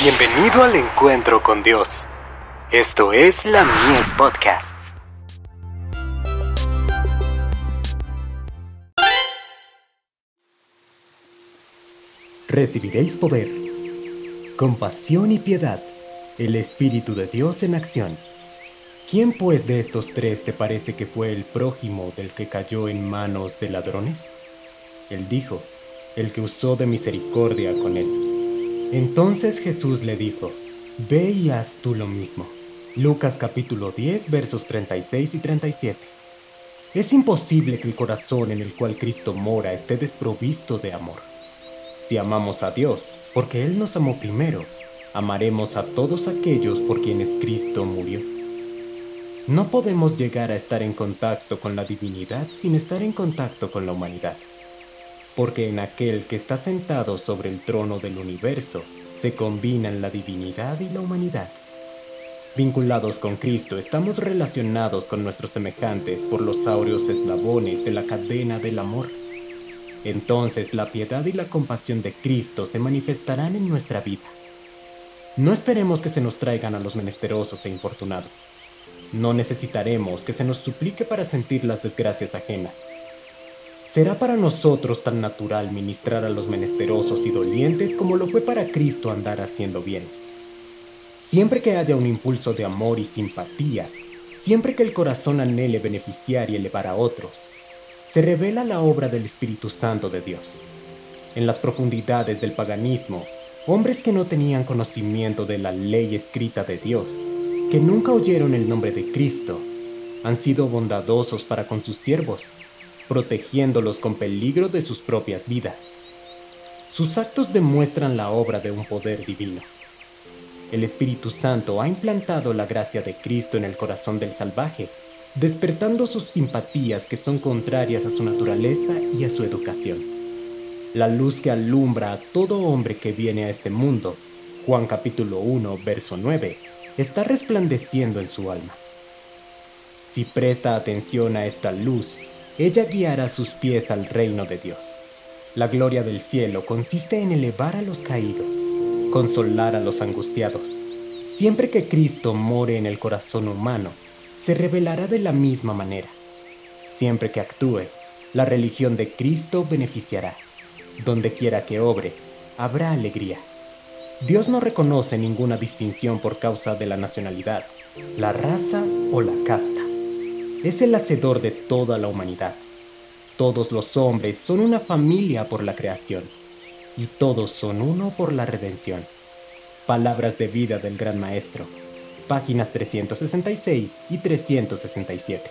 Bienvenido al encuentro con Dios. Esto es la Mies Podcasts. Recibiréis poder, compasión y piedad, el Espíritu de Dios en acción. ¿Quién pues de estos tres te parece que fue el prójimo del que cayó en manos de ladrones? Él dijo, el que usó de misericordia con él. Entonces Jesús le dijo, Ve y haz tú lo mismo. Lucas capítulo 10 versos 36 y 37. Es imposible que el corazón en el cual Cristo mora esté desprovisto de amor. Si amamos a Dios, porque Él nos amó primero, amaremos a todos aquellos por quienes Cristo murió. No podemos llegar a estar en contacto con la divinidad sin estar en contacto con la humanidad porque en aquel que está sentado sobre el trono del universo se combinan la divinidad y la humanidad. Vinculados con Cristo, estamos relacionados con nuestros semejantes por los áureos eslabones de la cadena del amor. Entonces la piedad y la compasión de Cristo se manifestarán en nuestra vida. No esperemos que se nos traigan a los menesterosos e infortunados. No necesitaremos que se nos suplique para sentir las desgracias ajenas. ¿Será para nosotros tan natural ministrar a los menesterosos y dolientes como lo fue para Cristo andar haciendo bienes? Siempre que haya un impulso de amor y simpatía, siempre que el corazón anhele beneficiar y elevar a otros, se revela la obra del Espíritu Santo de Dios. En las profundidades del paganismo, hombres que no tenían conocimiento de la ley escrita de Dios, que nunca oyeron el nombre de Cristo, han sido bondadosos para con sus siervos protegiéndolos con peligro de sus propias vidas. Sus actos demuestran la obra de un poder divino. El Espíritu Santo ha implantado la gracia de Cristo en el corazón del salvaje, despertando sus simpatías que son contrarias a su naturaleza y a su educación. La luz que alumbra a todo hombre que viene a este mundo, Juan capítulo 1, verso 9, está resplandeciendo en su alma. Si presta atención a esta luz, ella guiará sus pies al reino de Dios. La gloria del cielo consiste en elevar a los caídos, consolar a los angustiados. Siempre que Cristo more en el corazón humano, se revelará de la misma manera. Siempre que actúe, la religión de Cristo beneficiará. Donde quiera que obre, habrá alegría. Dios no reconoce ninguna distinción por causa de la nacionalidad, la raza o la casta es el hacedor de toda la humanidad. Todos los hombres son una familia por la creación y todos son uno por la redención. Palabras de vida del Gran Maestro, páginas 366 y 367.